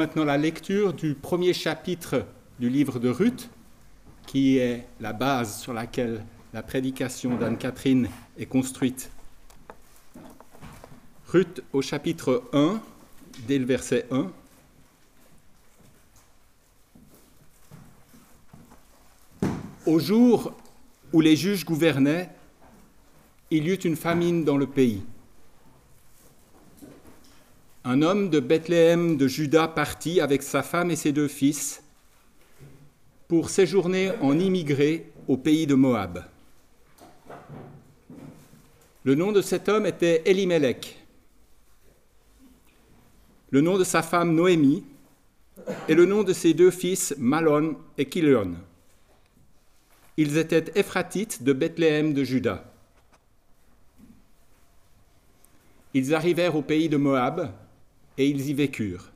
Maintenant la lecture du premier chapitre du livre de Ruth, qui est la base sur laquelle la prédication d'Anne-Catherine est construite. Ruth au chapitre 1, dès le verset 1. Au jour où les juges gouvernaient, il y eut une famine dans le pays. Un homme de Bethléem de Juda partit avec sa femme et ses deux fils pour séjourner en immigré au pays de Moab. Le nom de cet homme était Elimelech. Le nom de sa femme Noémie et le nom de ses deux fils Malon et Kilion. Ils étaient Ephratites de Bethléem de Juda. Ils arrivèrent au pays de Moab et ils y vécurent.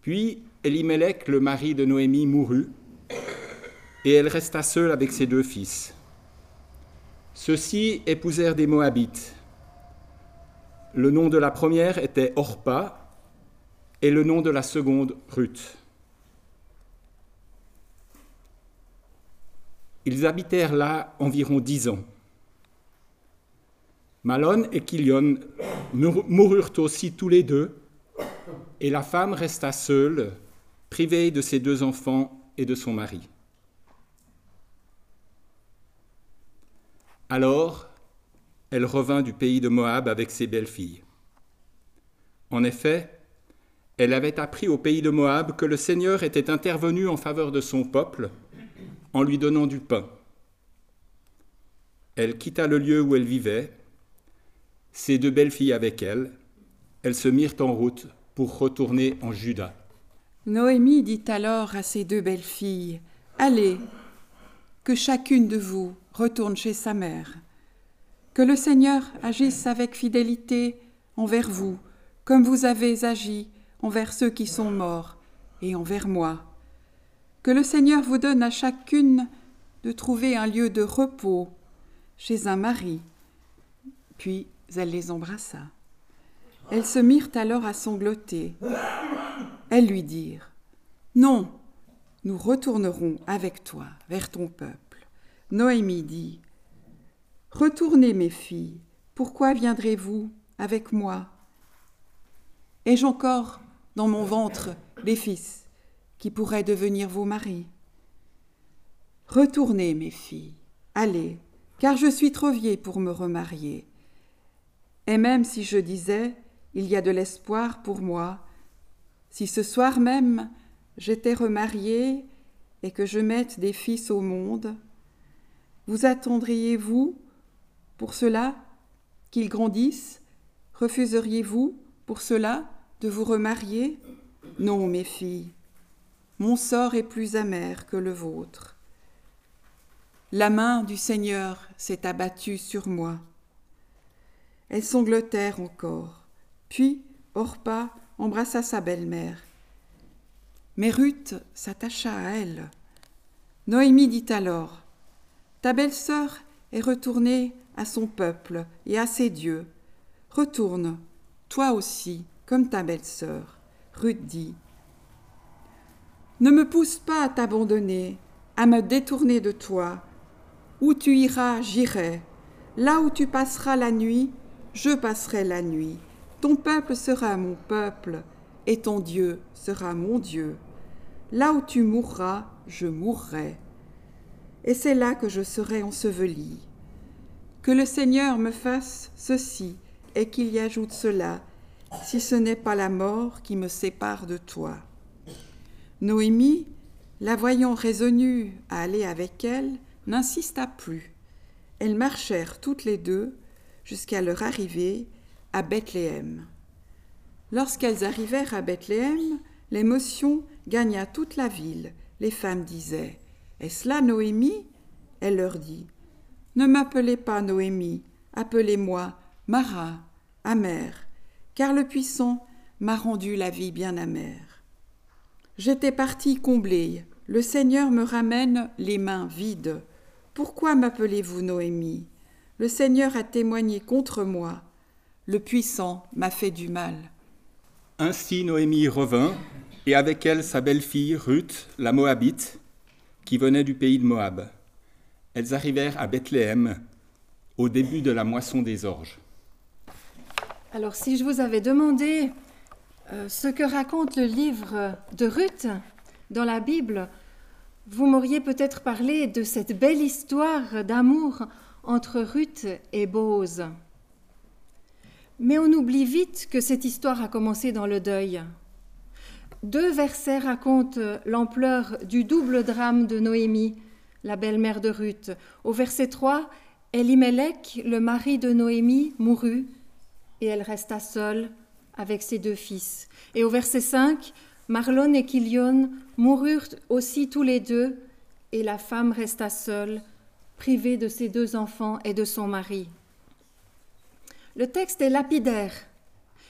Puis Elimelech, le mari de Noémie, mourut, et elle resta seule avec ses deux fils. Ceux-ci épousèrent des Moabites. Le nom de la première était Orpa, et le nom de la seconde Ruth. Ils habitèrent là environ dix ans. Malon et Kilion moururent aussi tous les deux, et la femme resta seule, privée de ses deux enfants et de son mari. Alors, elle revint du pays de Moab avec ses belles-filles. En effet, elle avait appris au pays de Moab que le Seigneur était intervenu en faveur de son peuple en lui donnant du pain. Elle quitta le lieu où elle vivait ses deux belles-filles avec elle, elles se mirent en route pour retourner en Juda. Noémie dit alors à ses deux belles-filles, Allez, que chacune de vous retourne chez sa mère. Que le Seigneur agisse avec fidélité envers vous, comme vous avez agi envers ceux qui sont morts et envers moi. Que le Seigneur vous donne à chacune de trouver un lieu de repos chez un mari. Puis elle les embrassa. Elles se mirent alors à sangloter. Elles lui dirent Non, nous retournerons avec toi vers ton peuple. Noémie dit Retournez, mes filles, pourquoi viendrez-vous avec moi? Ai-je encore dans mon ventre des fils qui pourraient devenir vos maris? Retournez, mes filles, allez, car je suis trop vieille pour me remarier. Et même si je disais Il y a de l'espoir pour moi, si ce soir même j'étais remariée et que je mette des fils au monde, vous attendriez-vous pour cela qu'ils grandissent? Refuseriez-vous pour cela de vous remarier? Non, mes filles, mon sort est plus amer que le vôtre. La main du Seigneur s'est abattue sur moi. Elles sanglotèrent encore. Puis Orpa embrassa sa belle-mère. Mais Ruth s'attacha à elle. Noémie dit alors Ta belle-sœur est retournée à son peuple et à ses dieux. Retourne, toi aussi, comme ta belle-sœur. Ruth dit Ne me pousse pas à t'abandonner, à me détourner de toi. Où tu iras, j'irai. Là où tu passeras la nuit, je passerai la nuit. Ton peuple sera mon peuple, et ton Dieu sera mon Dieu. Là où tu mourras, je mourrai. Et c'est là que je serai enseveli. Que le Seigneur me fasse ceci et qu'il y ajoute cela, si ce n'est pas la mort qui me sépare de toi. Noémie, la voyant résolue à aller avec elle, n'insista plus. Elles marchèrent toutes les deux jusqu'à leur arrivée à Bethléem. Lorsqu'elles arrivèrent à Bethléem, l'émotion gagna toute la ville. Les femmes disaient Est-ce là Noémie? Elle leur dit Ne m'appelez pas Noémie, appelez-moi Mara, amère, car le puissant m'a rendu la vie bien amère. J'étais partie comblée, le Seigneur me ramène les mains vides. Pourquoi m'appelez-vous Noémie? Le Seigneur a témoigné contre moi, le puissant m'a fait du mal. Ainsi Noémie revint, et avec elle sa belle-fille Ruth, la Moabite, qui venait du pays de Moab. Elles arrivèrent à Bethléem au début de la moisson des orges. Alors si je vous avais demandé euh, ce que raconte le livre de Ruth dans la Bible, vous m'auriez peut-être parlé de cette belle histoire d'amour entre Ruth et Boaz. Mais on oublie vite que cette histoire a commencé dans le deuil. Deux versets racontent l'ampleur du double drame de Noémie, la belle-mère de Ruth. Au verset 3, Elimelech, le mari de Noémie, mourut et elle resta seule avec ses deux fils. Et au verset 5, Marlon et Kilion moururent aussi tous les deux et la femme resta seule, privée de ses deux enfants et de son mari. Le texte est lapidaire.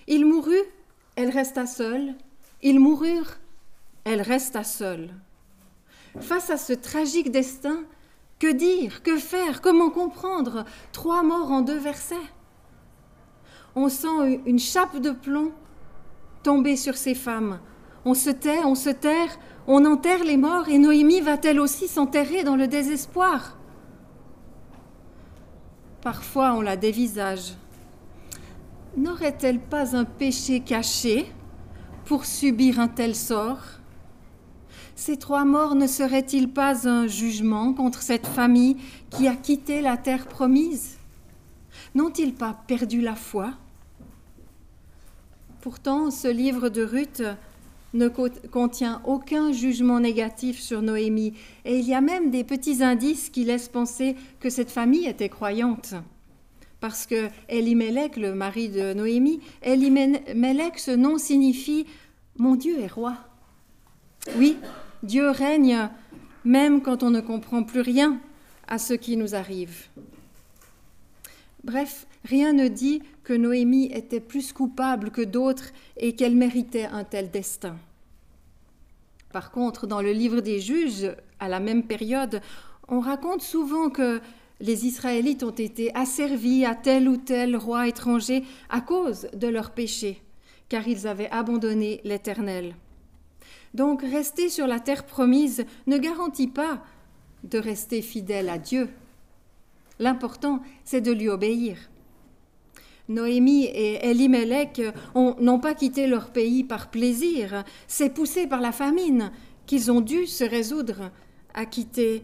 Il mourut, elle resta seule. Ils moururent, elle resta seule. Face à ce tragique destin, que dire, que faire, comment comprendre Trois morts en deux versets? On sent une chape de plomb tomber sur ces femmes. On se tait, on se terre, on enterre les morts et Noémie va-t-elle aussi s'enterrer dans le désespoir? Parfois on la dévisage. N'aurait-elle pas un péché caché pour subir un tel sort? Ces trois morts ne seraient-ils pas un jugement contre cette famille qui a quitté la terre promise? N'ont-ils pas perdu la foi? Pourtant, ce livre de Ruth ne contient aucun jugement négatif sur Noémie, et il y a même des petits indices qui laissent penser que cette famille était croyante parce que Elimelech, le mari de Noémie, Elimelech, ce nom signifie Mon Dieu est roi. Oui, Dieu règne même quand on ne comprend plus rien à ce qui nous arrive. Bref, rien ne dit que Noémie était plus coupable que d'autres et qu'elle méritait un tel destin. Par contre, dans le livre des juges, à la même période, on raconte souvent que les Israélites ont été asservis à tel ou tel roi étranger à cause de leurs péchés, car ils avaient abandonné l'Éternel. Donc rester sur la terre promise ne garantit pas de rester fidèle à Dieu. L'important, c'est de lui obéir. Noémie et Elimelech n'ont pas quitté leur pays par plaisir, c'est poussé par la famine qu'ils ont dû se résoudre à quitter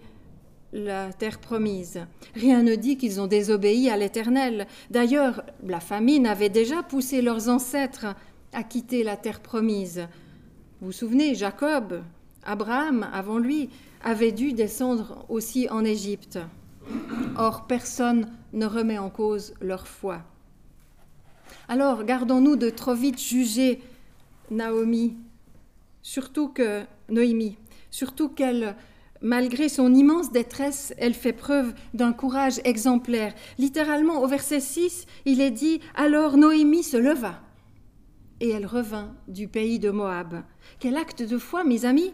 la terre promise. Rien ne dit qu'ils ont désobéi à l'Éternel. D'ailleurs, la famine avait déjà poussé leurs ancêtres à quitter la terre promise. Vous vous souvenez, Jacob, Abraham, avant lui, avait dû descendre aussi en Égypte. Or, personne ne remet en cause leur foi. Alors, gardons-nous de trop vite juger Naomi, surtout que Noémie, surtout qu'elle Malgré son immense détresse, elle fait preuve d'un courage exemplaire. Littéralement, au verset 6, il est dit Alors Noémie se leva et elle revint du pays de Moab. Quel acte de foi, mes amis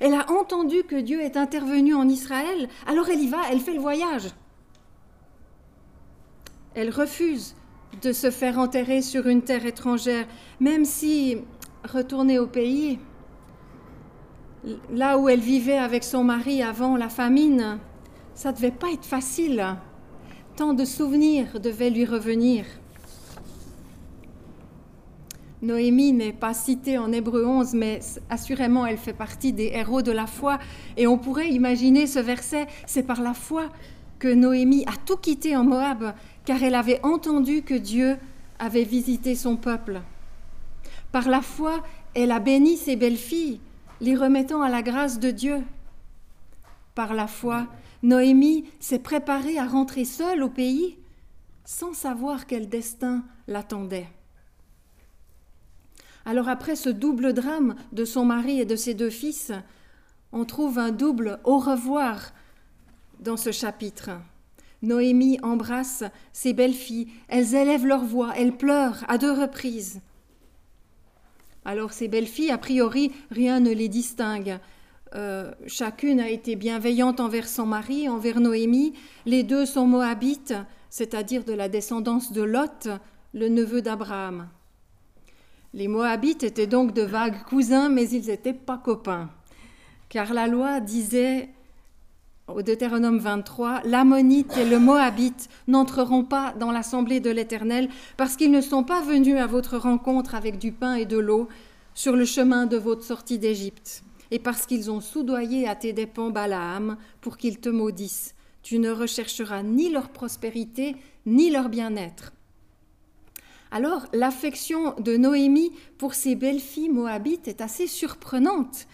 Elle a entendu que Dieu est intervenu en Israël, alors elle y va, elle fait le voyage. Elle refuse de se faire enterrer sur une terre étrangère, même si retourner au pays, là où elle vivait avec son mari avant la famine, ça devait pas être facile. Tant de souvenirs devaient lui revenir. Noémie n'est pas citée en Hébreu 11, mais assurément elle fait partie des héros de la foi. Et on pourrait imaginer ce verset, c'est par la foi que Noémie a tout quitté en Moab, car elle avait entendu que Dieu avait visité son peuple. Par la foi, elle a béni ses belles-filles, les remettant à la grâce de Dieu. Par la foi, Noémie s'est préparée à rentrer seule au pays sans savoir quel destin l'attendait. Alors après ce double drame de son mari et de ses deux fils, on trouve un double au revoir dans ce chapitre. Noémie embrasse ses belles-filles, elles élèvent leur voix, elles pleurent à deux reprises. Alors ces belles filles, a priori, rien ne les distingue. Euh, chacune a été bienveillante envers son mari, envers Noémie. Les deux sont moabites, c'est-à-dire de la descendance de Lot, le neveu d'Abraham. Les Moabites étaient donc de vagues cousins, mais ils n'étaient pas copains. Car la loi disait au Deutéronome 23, l'Ammonite et le Moabite n'entreront pas dans l'assemblée de l'Éternel parce qu'ils ne sont pas venus à votre rencontre avec du pain et de l'eau sur le chemin de votre sortie d'Égypte, et parce qu'ils ont soudoyé à tes dépens Balaam pour qu'ils te maudissent. Tu ne rechercheras ni leur prospérité, ni leur bien-être. Alors, l'affection de Noémie pour ses belles-filles moabites est assez surprenante,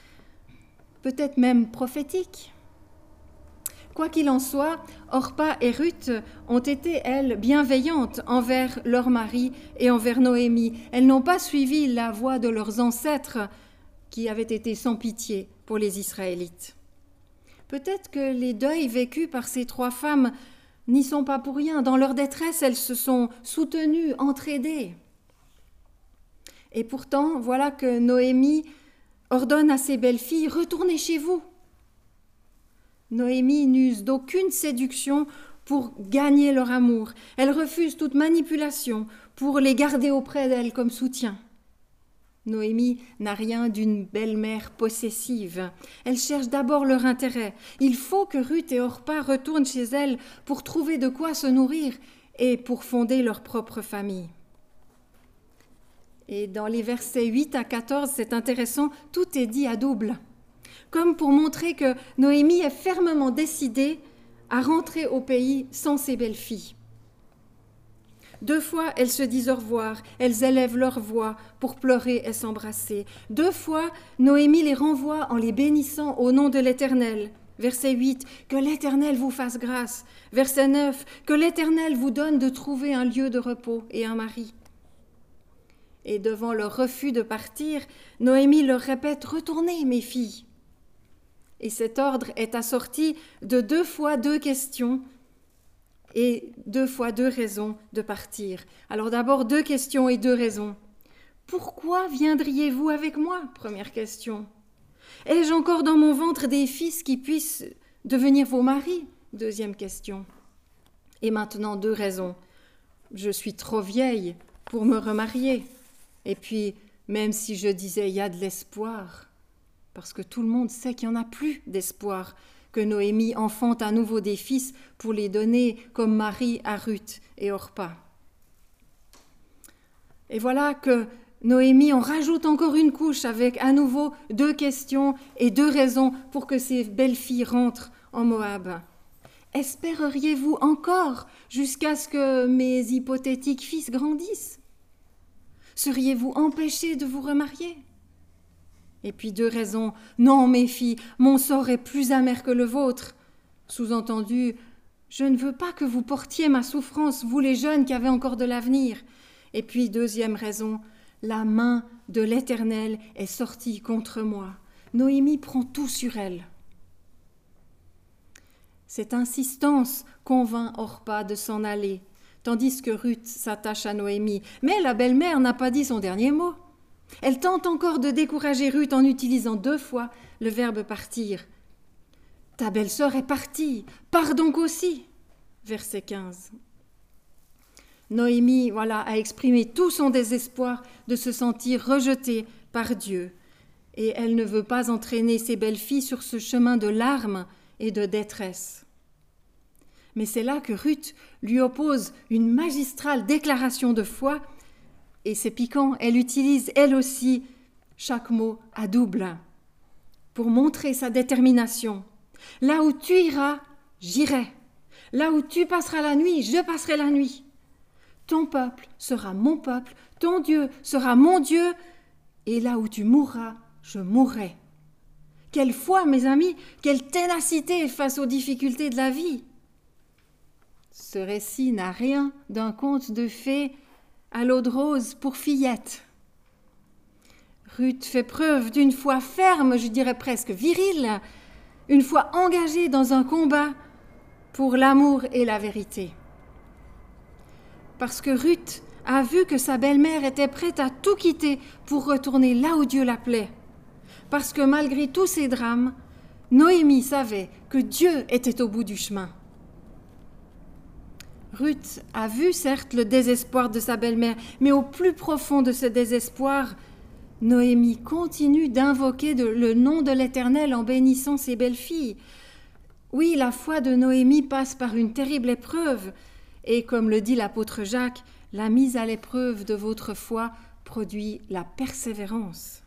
peut-être même prophétique. Quoi qu'il en soit, Orpa et Ruth ont été, elles, bienveillantes envers leur mari et envers Noémie. Elles n'ont pas suivi la voie de leurs ancêtres qui avaient été sans pitié pour les Israélites. Peut-être que les deuils vécus par ces trois femmes n'y sont pas pour rien. Dans leur détresse, elles se sont soutenues, entraidées. Et pourtant, voilà que Noémie ordonne à ses belles-filles Retournez chez vous. Noémie n'use d'aucune séduction pour gagner leur amour. Elle refuse toute manipulation pour les garder auprès d'elle comme soutien. Noémie n'a rien d'une belle-mère possessive. Elle cherche d'abord leur intérêt. Il faut que Ruth et Orpa retournent chez elles pour trouver de quoi se nourrir et pour fonder leur propre famille. Et dans les versets 8 à 14, c'est intéressant, tout est dit à double, comme pour montrer que Noémie est fermement décidée à rentrer au pays sans ses belles-filles. Deux fois, elles se disent au revoir, elles élèvent leur voix pour pleurer et s'embrasser. Deux fois, Noémie les renvoie en les bénissant au nom de l'Éternel. Verset 8, que l'Éternel vous fasse grâce. Verset 9, que l'Éternel vous donne de trouver un lieu de repos et un mari. Et devant leur refus de partir, Noémie leur répète Retournez, mes filles. Et cet ordre est assorti de deux fois deux questions et deux fois deux raisons de partir. Alors d'abord deux questions et deux raisons. Pourquoi viendriez-vous avec moi? Première question. Ai-je encore dans mon ventre des fils qui puissent devenir vos maris? Deuxième question. Et maintenant deux raisons. Je suis trop vieille pour me remarier. Et puis, même si je disais il y a de l'espoir, parce que tout le monde sait qu'il n'y en a plus d'espoir, que Noémie enfante à nouveau des fils pour les donner comme mari à Ruth et Orpa. Et voilà que Noémie en rajoute encore une couche avec à nouveau deux questions et deux raisons pour que ces belles filles rentrent en Moab. Espéreriez-vous encore jusqu'à ce que mes hypothétiques fils grandissent? Seriez-vous empêchés de vous remarier? Et puis deux raisons. Non, mes filles, mon sort est plus amer que le vôtre. Sous-entendu, je ne veux pas que vous portiez ma souffrance, vous les jeunes qui avez encore de l'avenir. Et puis deuxième raison, la main de l'Éternel est sortie contre moi. Noémie prend tout sur elle. Cette insistance convainc Orpa de s'en aller, tandis que Ruth s'attache à Noémie. Mais la belle-mère n'a pas dit son dernier mot. Elle tente encore de décourager Ruth en utilisant deux fois le verbe partir. Ta belle-sœur est partie, pars donc aussi. Verset 15. Noémie, voilà, a exprimé tout son désespoir de se sentir rejetée par Dieu, et elle ne veut pas entraîner ses belles-filles sur ce chemin de larmes et de détresse. Mais c'est là que Ruth lui oppose une magistrale déclaration de foi et c'est piquant, elle utilise elle aussi chaque mot à double pour montrer sa détermination. Là où tu iras, j'irai. Là où tu passeras la nuit, je passerai la nuit. Ton peuple sera mon peuple, ton Dieu sera mon Dieu, et là où tu mourras, je mourrai. Quelle foi, mes amis, quelle ténacité face aux difficultés de la vie. Ce récit n'a rien d'un conte de fées à l'eau de rose pour fillette. Ruth fait preuve d'une foi ferme, je dirais presque virile, une foi engagée dans un combat pour l'amour et la vérité. Parce que Ruth a vu que sa belle-mère était prête à tout quitter pour retourner là où Dieu l'appelait. Parce que malgré tous ces drames, Noémie savait que Dieu était au bout du chemin. Ruth a vu certes le désespoir de sa belle-mère, mais au plus profond de ce désespoir, Noémie continue d'invoquer le nom de l'Éternel en bénissant ses belles-filles. Oui, la foi de Noémie passe par une terrible épreuve, et comme le dit l'apôtre Jacques, la mise à l'épreuve de votre foi produit la persévérance.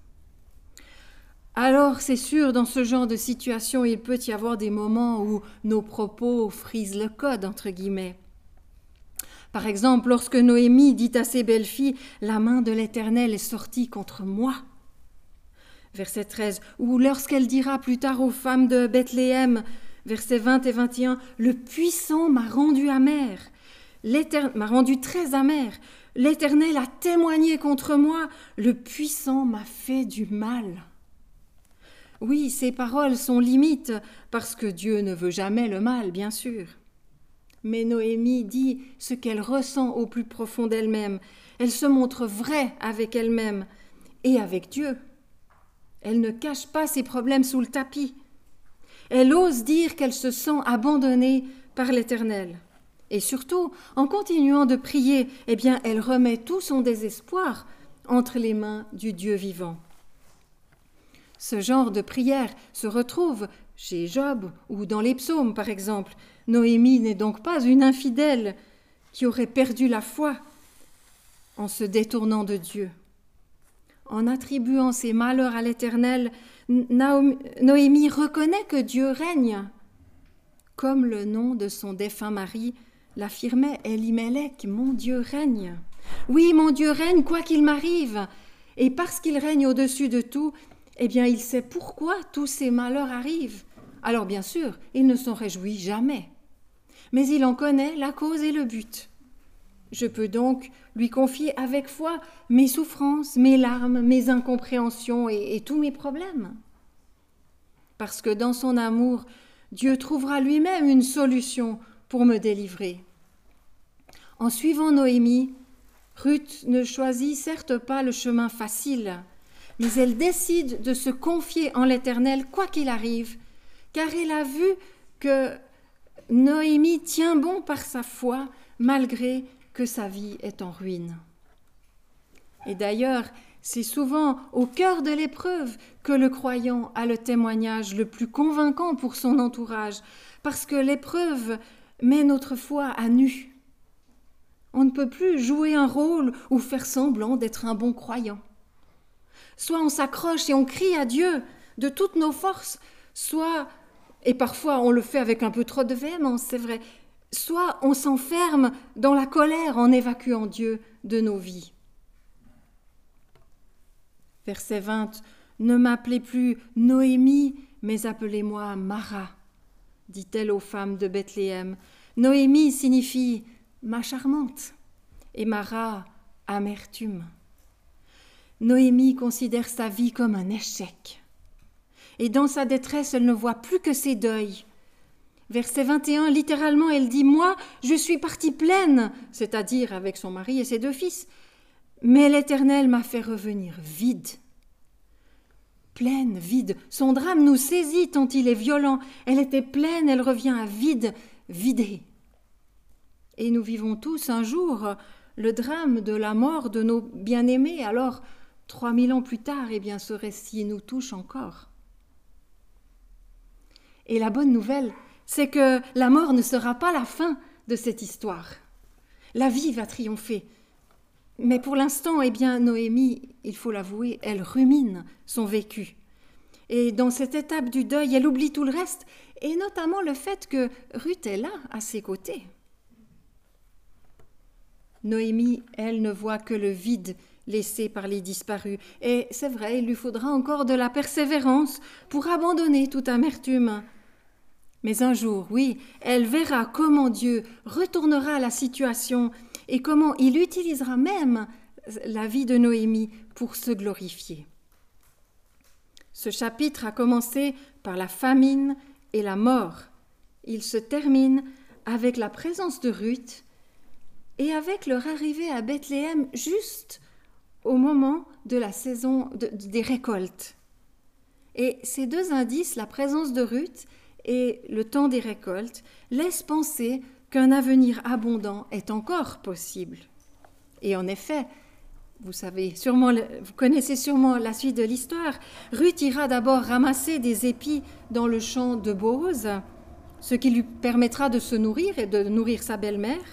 Alors, c'est sûr, dans ce genre de situation, il peut y avoir des moments où nos propos frisent le code, entre guillemets. Par exemple, lorsque Noémie dit à ses belles-filles La main de l'Éternel est sortie contre moi. Verset 13. Ou lorsqu'elle dira plus tard aux femmes de Bethléem, versets 20 et 21, Le puissant m'a rendu amer, m'a rendu très amer. L'Éternel a témoigné contre moi, le puissant m'a fait du mal. Oui, ces paroles sont limites, parce que Dieu ne veut jamais le mal, bien sûr. Mais Noémie dit ce qu'elle ressent au plus profond d'elle-même. Elle se montre vraie avec elle-même et avec Dieu. Elle ne cache pas ses problèmes sous le tapis. Elle ose dire qu'elle se sent abandonnée par l'Éternel. Et surtout, en continuant de prier, eh bien, elle remet tout son désespoir entre les mains du Dieu vivant. Ce genre de prière se retrouve chez Job ou dans les psaumes, par exemple. Noémie n'est donc pas une infidèle qui aurait perdu la foi en se détournant de Dieu. En attribuant ses malheurs à l'Éternel, Noémie reconnaît que Dieu règne, comme le nom de son défunt mari l'affirmait Elimelech, mon Dieu règne. Oui, mon Dieu règne quoi qu'il m'arrive. Et parce qu'il règne au-dessus de tout, eh bien il sait pourquoi tous ces malheurs arrivent. Alors bien sûr, il ne s'en réjouit jamais. Mais il en connaît la cause et le but. Je peux donc lui confier avec foi mes souffrances, mes larmes, mes incompréhensions et, tous mes problèmes. Parce que dans son amour, Dieu trouvera lui-même une solution pour me délivrer. En suivant Noémie, Ruth ne choisit certes pas le chemin facile, mais elle décide de se confier en l'Éternel quoi qu'il arrive, car elle a vu que Noémie tient bon par sa foi malgré que sa vie est en ruine. Et d'ailleurs, c'est souvent au cœur de l'épreuve que le croyant a le témoignage le plus convaincant pour son entourage, parce que l'épreuve met notre foi à nu. On ne peut plus jouer un rôle ou faire semblant d'être un bon croyant. Soit on s'accroche et on crie à Dieu de toutes nos forces, soit, et parfois on le fait avec un peu trop de véhémence, c'est vrai, soit on s'enferme dans la colère en évacuant Dieu de nos vies. Verset 20 Ne m'appelez plus Noémie, mais appelez-moi Mara, dit-elle aux femmes de Bethléem. Noémie signifie ma charmante et Mara amertume. Noémie considère sa vie comme un échec. Et dans sa détresse, elle ne voit plus que ses deuils. Verset 21, littéralement, elle dit Moi, je suis partie pleine, c'est-à-dire avec son mari et ses deux fils. Mais l'Éternel m'a fait revenir vide. Pleine, vide. Son drame nous saisit tant il est violent. Elle était pleine, elle revient à vide, vidée. Et nous vivons tous un jour le drame de la mort de nos bien-aimés. Alors, Trois mille ans plus tard, eh bien, ce récit nous touche encore. Et la bonne nouvelle, c'est que la mort ne sera pas la fin de cette histoire. La vie va triompher. Mais pour l'instant, eh bien, Noémie, il faut l'avouer, elle rumine son vécu. Et dans cette étape du deuil, elle oublie tout le reste, et notamment le fait que Ruth est là, à ses côtés. Noémie, elle, ne voit que le vide laissé par les disparus. Et c'est vrai, il lui faudra encore de la persévérance pour abandonner toute amertume. Mais un jour, oui, elle verra comment Dieu retournera la situation et comment il utilisera même la vie de Noémie pour se glorifier. Ce chapitre a commencé par la famine et la mort. Il se termine avec la présence de Ruth et avec leur arrivée à Bethléem juste au moment de la saison des récoltes. Et ces deux indices, la présence de Ruth et le temps des récoltes, laissent penser qu'un avenir abondant est encore possible. Et en effet, vous savez sûrement, vous connaissez sûrement la suite de l'histoire. Ruth ira d'abord ramasser des épis dans le champ de Boaz, ce qui lui permettra de se nourrir et de nourrir sa belle-mère.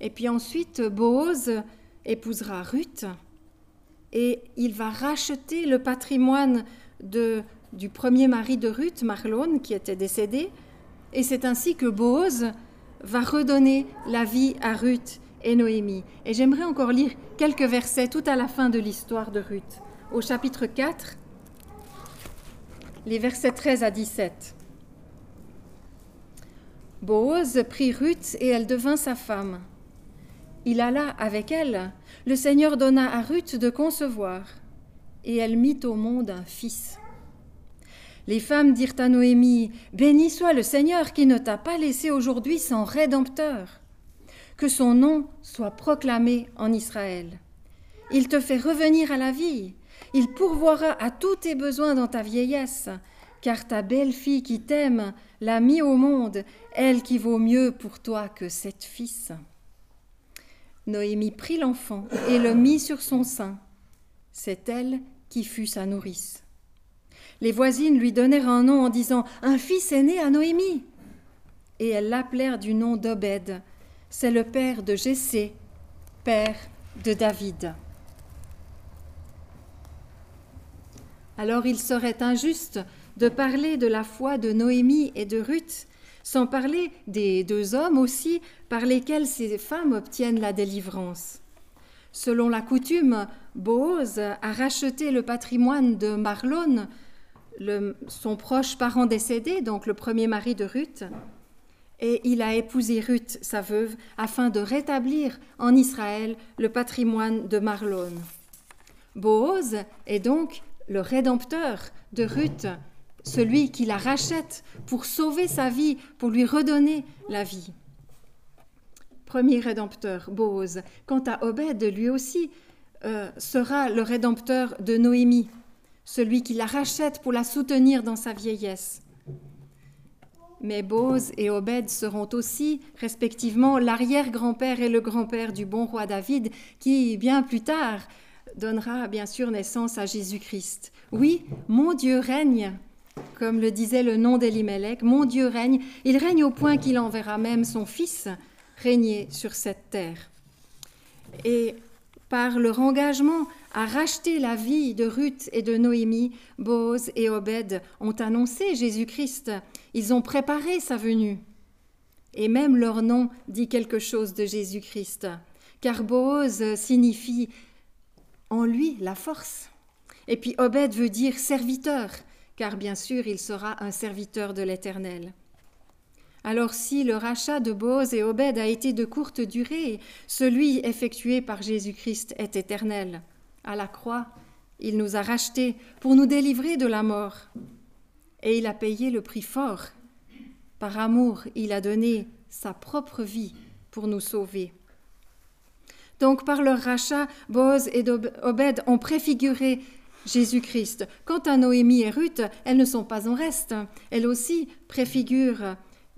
Et puis ensuite, Boaz épousera Ruth et il va racheter le patrimoine de, du premier mari de Ruth, Marlon, qui était décédé. Et c'est ainsi que Boaz va redonner la vie à Ruth et Noémie. Et j'aimerais encore lire quelques versets tout à la fin de l'histoire de Ruth, au chapitre 4, les versets 13 à 17. Boaz prit Ruth et elle devint sa femme. Il alla avec elle. Le Seigneur donna à Ruth de concevoir, et elle mit au monde un fils. Les femmes dirent à Noémie Béni soit le Seigneur qui ne t'a pas laissé aujourd'hui sans rédempteur que son nom soit proclamé en Israël. Il te fait revenir à la vie, il pourvoira à tous tes besoins dans ta vieillesse, car ta belle-fille qui t'aime l'a mis au monde, elle qui vaut mieux pour toi que sept fils. Noémie prit l'enfant et le mit sur son sein. C'est elle qui fut sa nourrice. Les voisines lui donnèrent un nom en disant Un fils est né à Noémie. Et elles l'appelèrent du nom d'Obed, c'est le père de Jessé, père de David. Alors il serait injuste de parler de la foi de Noémie et de Ruth, sans parler des deux hommes aussi par lesquels ces femmes obtiennent la délivrance. Selon la coutume, Boaz a racheté le patrimoine de Marlon, son proche parent décédé, donc le premier mari de Ruth, et il a épousé Ruth, sa veuve, afin de rétablir en Israël le patrimoine de Marlon. Boaz est donc le rédempteur de Ruth, celui qui la rachète pour sauver sa vie, pour lui redonner la vie. Premier rédempteur, Boaz. Quant à Obed, lui aussi, euh, sera le rédempteur de Noémie, celui qui la rachète pour la soutenir dans sa vieillesse. Mais Boz et Obed seront aussi, respectivement, l'arrière-grand-père et le grand-père du bon roi David, qui, bien plus tard, donnera bien sûr naissance à Jésus-Christ. Oui, mon Dieu règne, comme le disait le nom d'Elimelech, mon Dieu règne, il règne au point qu'il enverra même son Fils régner sur cette terre. Et par leur engagement à racheter la vie de Ruth et de Noémie, Boaz et Obed ont annoncé Jésus-Christ ils ont préparé sa venue. Et même leur nom dit quelque chose de Jésus-Christ, car Boaz signifie en lui la force. Et puis Obed veut dire serviteur, car bien sûr il sera un serviteur de l'Éternel. Alors si le rachat de Boaz et Obed a été de courte durée, celui effectué par Jésus-Christ est éternel. À la croix, il nous a rachetés pour nous délivrer de la mort et il a payé le prix fort. Par amour, il a donné sa propre vie pour nous sauver. Donc par leur rachat, Boaz et Obed ont préfiguré Jésus-Christ. Quant à Noémie et Ruth, elles ne sont pas en reste. Elles aussi préfigurent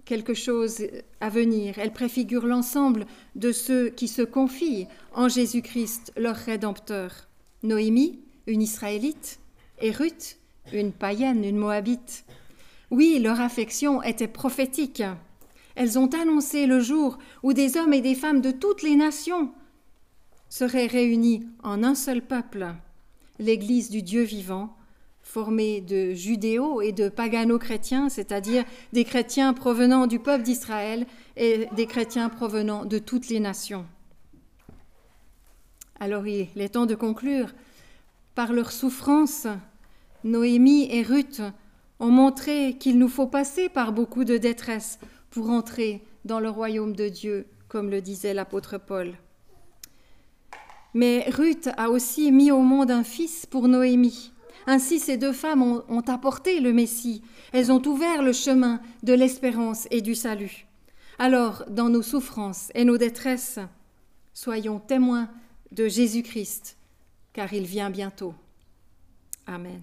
quelque chose à venir. Elles préfigurent l'ensemble de ceux qui se confient en Jésus-Christ, leur Rédempteur. Noémie, une Israélite, et Ruth, une païenne, une moabite. Oui, leur affection était prophétique. Elles ont annoncé le jour où des hommes et des femmes de toutes les nations seraient réunis en un seul peuple, l'Église du Dieu vivant, formée de judéo et de pagano-chrétiens, c'est-à-dire des chrétiens provenant du peuple d'Israël et des chrétiens provenant de toutes les nations. Alors il est temps de conclure. Par leur souffrance, Noémie et Ruth ont montré qu'il nous faut passer par beaucoup de détresse pour entrer dans le royaume de Dieu, comme le disait l'apôtre Paul. Mais Ruth a aussi mis au monde un fils pour Noémie. Ainsi ces deux femmes ont, apporté le Messie. Elles ont ouvert le chemin de l'espérance et du salut. Alors, dans nos souffrances et nos détresses, soyons témoins de Jésus-Christ, car il vient bientôt. Amen.